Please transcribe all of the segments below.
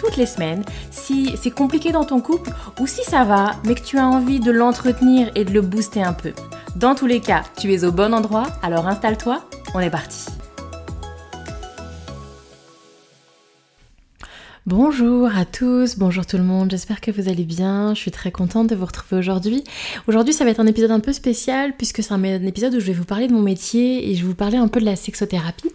toutes les semaines si c'est compliqué dans ton couple ou si ça va, mais que tu as envie de l'entretenir et de le booster un peu. Dans tous les cas, tu es au bon endroit, alors installe-toi, on est parti. Bonjour à tous, bonjour tout le monde, j'espère que vous allez bien, je suis très contente de vous retrouver aujourd'hui. Aujourd'hui ça va être un épisode un peu spécial puisque c'est un épisode où je vais vous parler de mon métier et je vais vous parler un peu de la sexothérapie.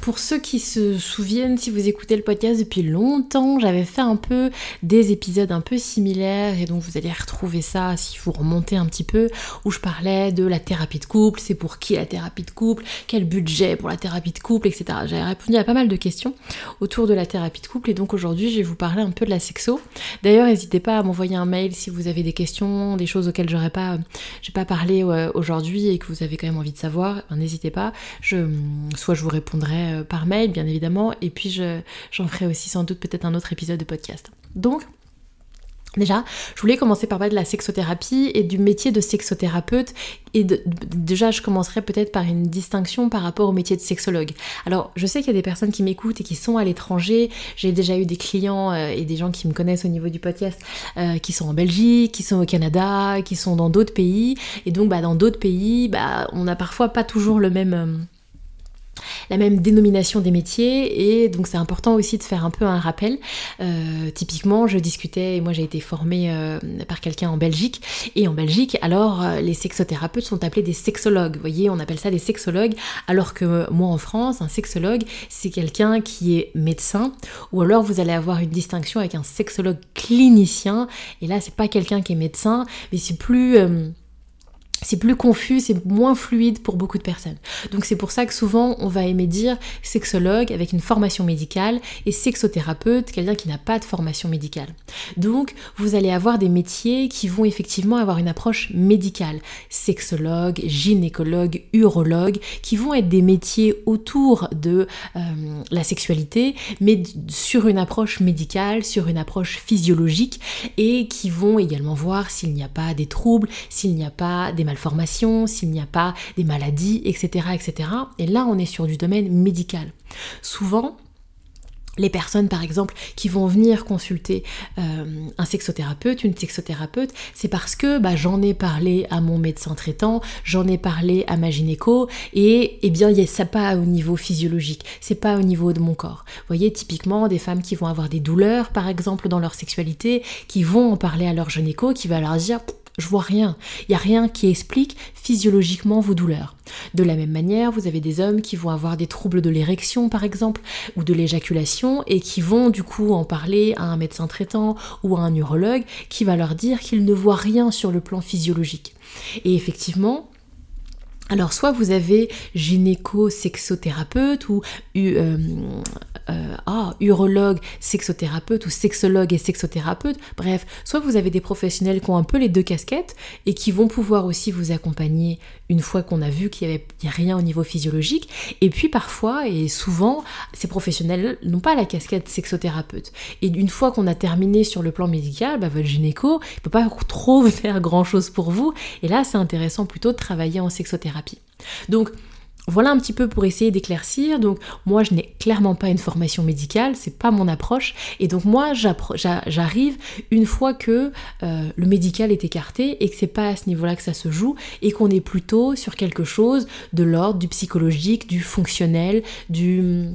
Pour ceux qui se souviennent, si vous écoutez le podcast depuis longtemps, j'avais fait un peu des épisodes un peu similaires et donc vous allez retrouver ça si vous remontez un petit peu où je parlais de la thérapie de couple, c'est pour qui la thérapie de couple, quel budget pour la thérapie de couple, etc. J'avais répondu à pas mal de questions autour de la thérapie de couple et donc aujourd'hui je vais vous parler un peu de la sexo. D'ailleurs n'hésitez pas à m'envoyer un mail si vous avez des questions, des choses auxquelles j'aurais pas, j'ai pas parlé euh, aujourd'hui et que vous avez quand même envie de savoir, ben, n'hésitez pas. Je, soit je vous répondrai euh, par mail, bien évidemment, et puis j'en ferai aussi sans doute peut-être un autre épisode de podcast. Donc, Déjà, je voulais commencer par parler de la sexothérapie et du métier de sexothérapeute. Et déjà, je commencerai peut-être par une distinction par rapport au métier de sexologue. Alors, je sais qu'il y a des personnes qui m'écoutent et qui sont à l'étranger. J'ai déjà eu des clients euh, et des gens qui me connaissent au niveau du podcast euh, qui sont en Belgique, qui sont au Canada, qui sont dans d'autres pays. Et donc, bah, dans d'autres pays, bah, on n'a parfois pas toujours le même la même dénomination des métiers et donc c'est important aussi de faire un peu un rappel. Euh, typiquement, je discutais et moi j'ai été formée euh, par quelqu'un en Belgique et en Belgique, alors euh, les sexothérapeutes sont appelés des sexologues. Vous voyez, on appelle ça des sexologues, alors que moi en France, un sexologue c'est quelqu'un qui est médecin ou alors vous allez avoir une distinction avec un sexologue clinicien et là c'est pas quelqu'un qui est médecin, mais c'est plus c'est plus confus, c'est moins fluide pour beaucoup de personnes. Donc c'est pour ça que souvent on va aimer dire sexologue avec une formation médicale et sexothérapeute, quelqu'un qui n'a pas de formation médicale. Donc vous allez avoir des métiers qui vont effectivement avoir une approche médicale. Sexologue, gynécologue, urologue, qui vont être des métiers autour de euh, la sexualité, mais sur une approche médicale, sur une approche physiologique, et qui vont également voir s'il n'y a pas des troubles, s'il n'y a pas des malformations, s'il n'y a pas des maladies, etc., etc. Et là, on est sur du domaine médical. Souvent, les personnes par exemple qui vont venir consulter euh, un sexothérapeute, une sexothérapeute, c'est parce que bah, j'en ai parlé à mon médecin traitant, j'en ai parlé à ma gynéco et eh bien ça pas au niveau physiologique, c'est pas au niveau de mon corps. Vous voyez typiquement des femmes qui vont avoir des douleurs par exemple dans leur sexualité, qui vont en parler à leur gynéco, qui va leur dire je vois rien. Il n'y a rien qui explique physiologiquement vos douleurs. De la même manière, vous avez des hommes qui vont avoir des troubles de l'érection par exemple, ou de l'éjaculation, et qui vont du coup en parler à un médecin traitant ou à un urologue qui va leur dire qu'ils ne voient rien sur le plan physiologique. Et effectivement, alors soit vous avez gynéco-sexothérapeute ou euh, euh, ah, urologue, sexothérapeute ou sexologue et sexothérapeute, bref, soit vous avez des professionnels qui ont un peu les deux casquettes et qui vont pouvoir aussi vous accompagner une fois qu'on a vu qu'il n'y avait rien au niveau physiologique, et puis parfois et souvent, ces professionnels n'ont pas la casquette sexothérapeute. Et une fois qu'on a terminé sur le plan médical, bah, votre gynéco ne peut pas trop faire grand chose pour vous, et là c'est intéressant plutôt de travailler en sexothérapie. Donc voilà un petit peu pour essayer d'éclaircir. Donc moi je n'ai clairement pas une formation médicale, c'est pas mon approche. Et donc moi j'arrive une fois que euh, le médical est écarté et que c'est pas à ce niveau-là que ça se joue et qu'on est plutôt sur quelque chose de l'ordre du psychologique, du fonctionnel, du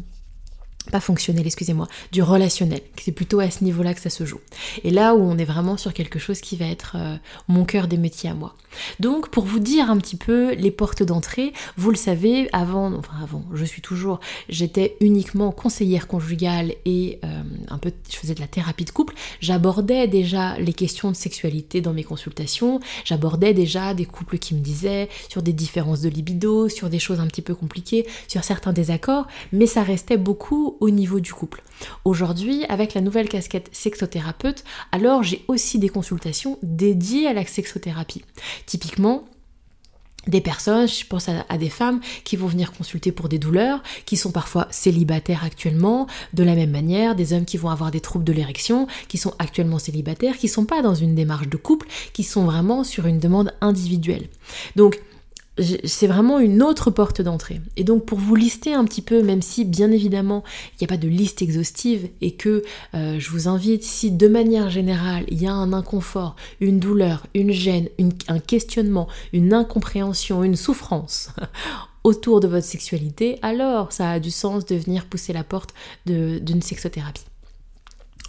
pas fonctionnel, excusez-moi, du relationnel. C'est plutôt à ce niveau-là que ça se joue. Et là où on est vraiment sur quelque chose qui va être euh, mon cœur des métiers à moi. Donc pour vous dire un petit peu les portes d'entrée, vous le savez, avant, enfin avant, je suis toujours, j'étais uniquement conseillère conjugale et euh, un peu, je faisais de la thérapie de couple. J'abordais déjà les questions de sexualité dans mes consultations. J'abordais déjà des couples qui me disaient sur des différences de libido, sur des choses un petit peu compliquées, sur certains désaccords, mais ça restait beaucoup au niveau du couple. Aujourd'hui, avec la nouvelle casquette sexothérapeute, alors j'ai aussi des consultations dédiées à la sexothérapie. Typiquement, des personnes, je pense à, des femmes qui vont venir consulter pour des douleurs, qui sont parfois célibataires actuellement, de la même manière, des hommes qui vont avoir des troubles de l'érection, qui sont actuellement célibataires, qui sont pas dans une démarche de couple, qui sont vraiment sur une demande individuelle. Donc, c'est vraiment une autre porte d'entrée. Et donc pour vous lister un petit peu, même si bien évidemment il n'y a pas de liste exhaustive et que euh, je vous invite, si de manière générale il y a un inconfort, une douleur, une gêne, un questionnement, une incompréhension, une souffrance autour de votre sexualité, alors ça a du sens de venir pousser la porte d'une sexothérapie.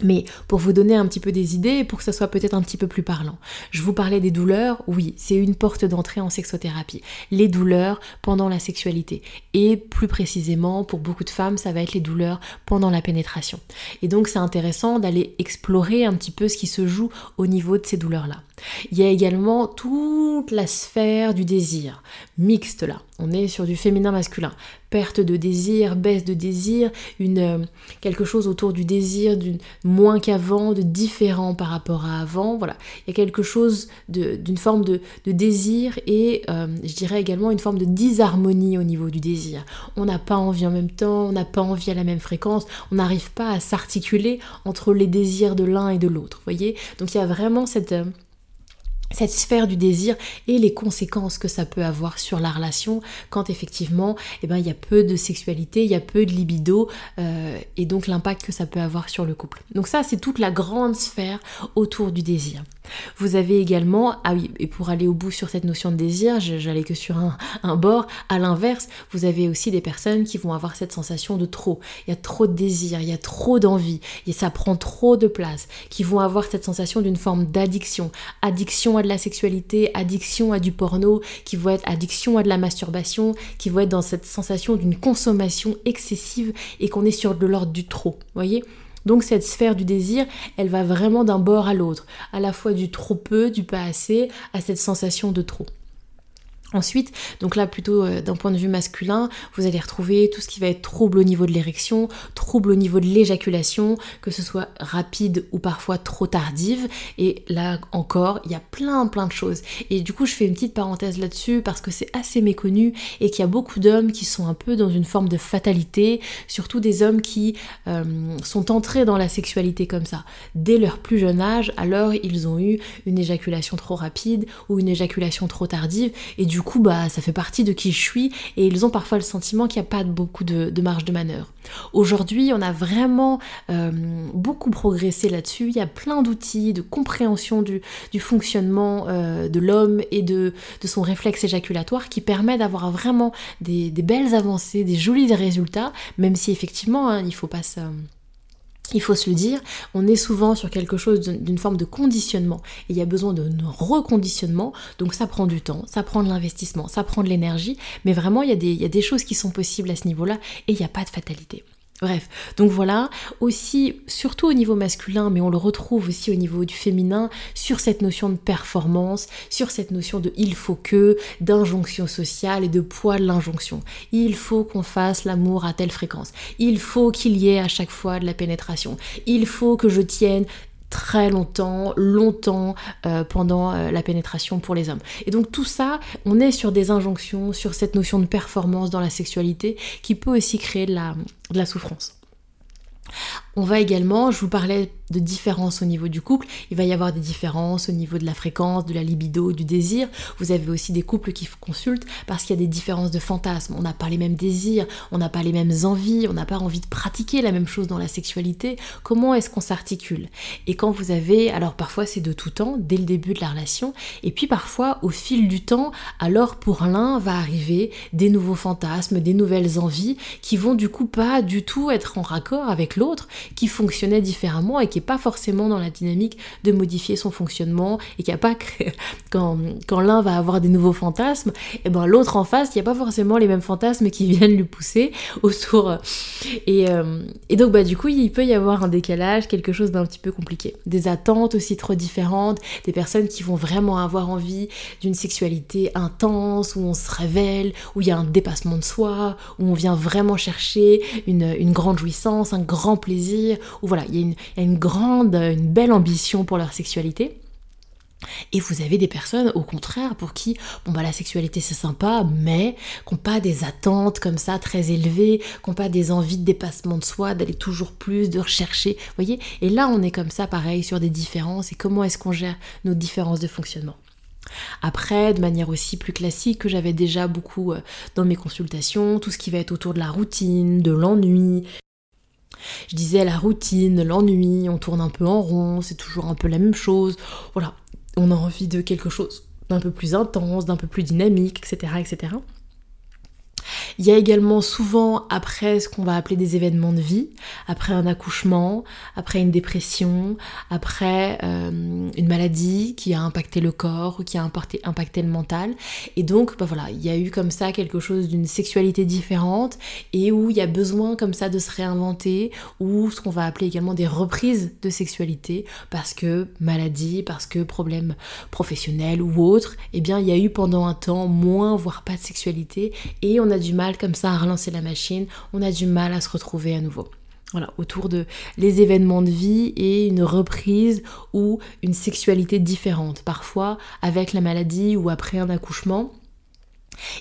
Mais pour vous donner un petit peu des idées, pour que ça soit peut-être un petit peu plus parlant, je vous parlais des douleurs, oui, c'est une porte d'entrée en sexothérapie. Les douleurs pendant la sexualité. Et plus précisément, pour beaucoup de femmes, ça va être les douleurs pendant la pénétration. Et donc c'est intéressant d'aller explorer un petit peu ce qui se joue au niveau de ces douleurs-là. Il y a également toute la sphère du désir, mixte là. On est sur du féminin masculin. Perte de désir, baisse de désir, une, euh, quelque chose autour du désir, d'une moins qu'avant, de différent par rapport à avant. Voilà. Il y a quelque chose d'une forme de, désir et euh, je dirais également une forme de disharmonie au niveau du désir. On n'a pas envie en même temps, on n'a pas envie à la même fréquence, on n'arrive pas à s'articuler entre les désirs de l'un et de l'autre. Voyez? Donc il y a vraiment cette. Euh, cette sphère du désir et les conséquences que ça peut avoir sur la relation quand effectivement eh ben, il y a peu de sexualité, il y a peu de libido euh, et donc l'impact que ça peut avoir sur le couple. Donc ça c'est toute la grande sphère autour du désir. Vous avez également, ah oui, et pour aller au bout sur cette notion de désir, j'allais que sur un, bord, à l'inverse, vous avez aussi des personnes qui vont avoir cette sensation de trop. Il y a trop de désir, il y a trop d'envie, et ça prend trop de place, qui vont avoir cette sensation d'une forme d'addiction. Addiction à de la sexualité, addiction à du porno, qui vont être addiction à de la masturbation, qui vont être dans cette sensation d'une consommation excessive et qu'on est sur de l'ordre du trop. Voyez? Donc cette sphère du désir, elle va vraiment d'un bord à l'autre, à la fois du trop peu, du pas assez, à cette sensation de trop. Ensuite, donc là plutôt euh, d'un point de vue masculin, vous allez retrouver tout ce qui va être trouble au niveau de l'érection, trouble au niveau de l'éjaculation, que ce soit rapide ou parfois trop tardive. Et là encore, il y a plein plein de choses. Et du coup, je fais une petite parenthèse là-dessus parce que c'est assez méconnu et qu'il y a beaucoup d'hommes qui sont un peu dans une forme de fatalité, surtout des hommes qui euh, sont entrés dans la sexualité comme ça dès leur plus jeune âge. Alors ils ont eu une éjaculation trop rapide ou une éjaculation trop tardive et du coup, bah, ça fait partie de qui je suis et ils ont parfois le sentiment qu'il n'y a pas beaucoup de, marge de manœuvre. Aujourd'hui, on a vraiment euh, beaucoup progressé là-dessus. Il y a plein d'outils de compréhension du, fonctionnement euh, de l'homme et de, son réflexe éjaculatoire qui permet d'avoir vraiment des, belles avancées, des jolis résultats, même si effectivement, hein, il ne faut pas se il faut se le dire, on est souvent sur quelque chose d'une forme de conditionnement. Et il y a besoin de reconditionnement, donc ça prend du temps, ça prend de l'investissement, ça prend de l'énergie, mais vraiment il y, a des, des choses qui sont possibles à ce niveau-là. Et il n'y a pas de fatalité. Bref, donc voilà, aussi, surtout au niveau masculin, mais on le retrouve aussi au niveau du féminin, sur cette notion de performance, sur cette notion de il faut que, d'injonction sociale et de poids de l'injonction. Il faut qu'on fasse l'amour à telle fréquence. Il faut qu'il y ait à chaque fois de la pénétration. Il faut que je tienne très longtemps, longtemps euh, pendant euh, la pénétration pour les hommes. Et donc tout ça, on est sur des injonctions, sur cette notion de performance dans la sexualité qui peut aussi créer de la souffrance. On va également, je vous parlais de différences au niveau du couple, il va y avoir des différences au niveau de la fréquence, de la libido, du désir. Vous avez aussi des couples qui consultent parce qu'il y a des différences de fantasmes. On n'a pas les mêmes désirs, on n'a pas les mêmes envies, on n'a pas envie de pratiquer la même chose dans la sexualité. Comment est-ce qu'on s'articule? Et quand vous avez, alors parfois c'est de tout temps, dès le début de la relation, et puis parfois au fil du temps, alors pour l'un va arriver des nouveaux fantasmes, des nouvelles envies qui vont du coup pas du tout être en raccord avec l'autre qui fonctionnait différemment et qui n'est pas forcément dans la dynamique de modifier son fonctionnement et qui a pas quand, quand l'un va avoir des nouveaux fantasmes, et eh ben l'autre en face, il n'y a pas forcément les mêmes fantasmes qui viennent lui pousser autour. Et, euh, et donc bah du coup il peut y avoir un décalage, quelque chose d'un petit peu compliqué. Des attentes aussi trop différentes, des personnes qui vont vraiment avoir envie d'une sexualité intense, où on se révèle, où il y a un dépassement de soi, où on vient vraiment chercher une, grande jouissance, un grand plaisir, où voilà, il y, a une, grande, une belle ambition pour leur sexualité. Et vous avez des personnes, au contraire, pour qui, bon bah la sexualité c'est sympa, mais qui n'ont pas des attentes comme ça très élevées, qui n'ont pas des envies de dépassement de soi, d'aller toujours plus, de rechercher, voyez Et là on est comme ça pareil sur des différences et comment est-ce qu'on gère nos différences de fonctionnement. Après, de manière aussi plus classique que j'avais déjà beaucoup euh, dans mes consultations, tout ce qui va être autour de la routine, de l'ennui, je disais la routine, l'ennui, on tourne un peu en rond, c'est toujours un peu la même chose. Voilà, on a envie de quelque chose d'un peu plus intense, d'un peu plus dynamique, etc. etc. Il y a également souvent après ce qu'on va appeler des événements de vie, après un accouchement, après une dépression, après euh, une maladie qui a impacté le corps ou qui a impacté, impacté le mental. Et donc, bah voilà, il y a eu comme ça quelque chose d'une sexualité différente et où il y a besoin comme ça de se réinventer ou ce qu'on va appeler également des reprises de sexualité parce que maladie, parce que problème professionnel ou autre, eh bien il y a eu pendant un temps moins voire pas de sexualité et on a du mal comme ça à relancer la machine, on a du mal à se retrouver à nouveau. Voilà, autour de les événements de vie et une reprise ou une sexualité différente. Parfois, avec la maladie ou après un accouchement,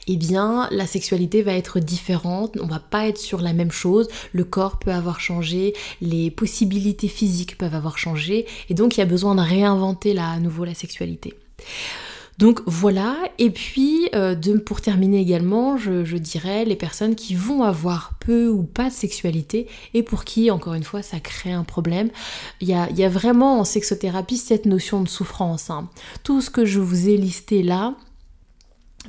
eh bien la sexualité va être différente, on va pas être sur la même chose, le corps peut avoir changé, les possibilités physiques peuvent avoir changé, et donc il y a besoin de réinventer là à nouveau la sexualité. Donc voilà, et puis euh, pour terminer également, je, dirais les personnes qui vont avoir peu ou pas de sexualité et pour qui, encore une fois, ça crée un problème. Il y a, vraiment en sexothérapie cette notion de souffrance. Hein. Tout ce que je vous ai listé là,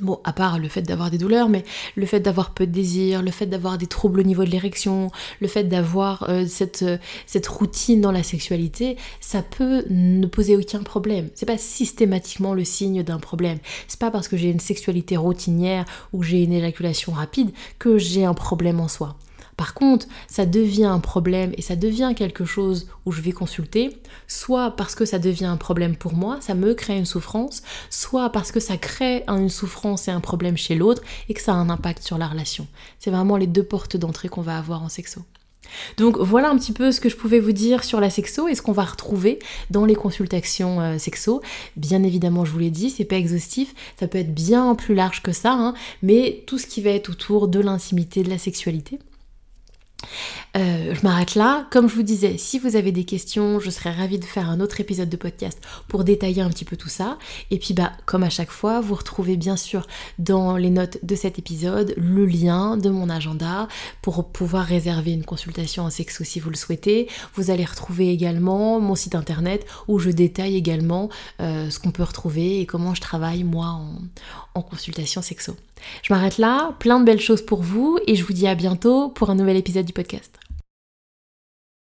Bon, à part le fait d'avoir des douleurs, mais le fait d'avoir peu de désir, le fait d'avoir des troubles au niveau de l'érection, le fait d'avoir euh, cette, euh, cette routine dans la sexualité, ça peut ne poser aucun problème. C'est pas systématiquement le signe d'un problème. C'est pas parce que j'ai une sexualité routinière ou j'ai une éjaculation rapide que j'ai un problème en soi. Par contre, ça devient un problème et ça devient quelque chose où je vais consulter, soit parce que ça devient un problème pour moi, ça me crée une souffrance, soit parce que ça crée une souffrance et un problème chez l'autre et que ça a un impact sur la relation. C'est vraiment les deux portes d'entrée qu'on va avoir en sexo. Donc voilà un petit peu ce que je pouvais vous dire sur la sexo et ce qu'on va retrouver dans les consultations euh, sexo. Bien évidemment, je vous l'ai dit, c'est pas exhaustif, ça peut être bien plus large que ça, hein, mais tout ce qui va être autour de l'intimité, de la sexualité. Euh, je m'arrête là. Comme je vous disais, si vous avez des questions, je serais ravie de faire un autre épisode de podcast pour détailler un petit peu tout ça. Et puis bah, comme à chaque fois, vous retrouvez bien sûr dans les notes de cet épisode le lien de mon agenda pour pouvoir réserver une consultation en sexo si vous le souhaitez. Vous allez retrouver également mon site internet où je détaille également euh, ce qu'on peut retrouver et comment je travaille moi en, en consultation sexo. Je m'arrête là, plein de belles choses pour vous et je vous dis à bientôt pour un nouvel épisode du podcast.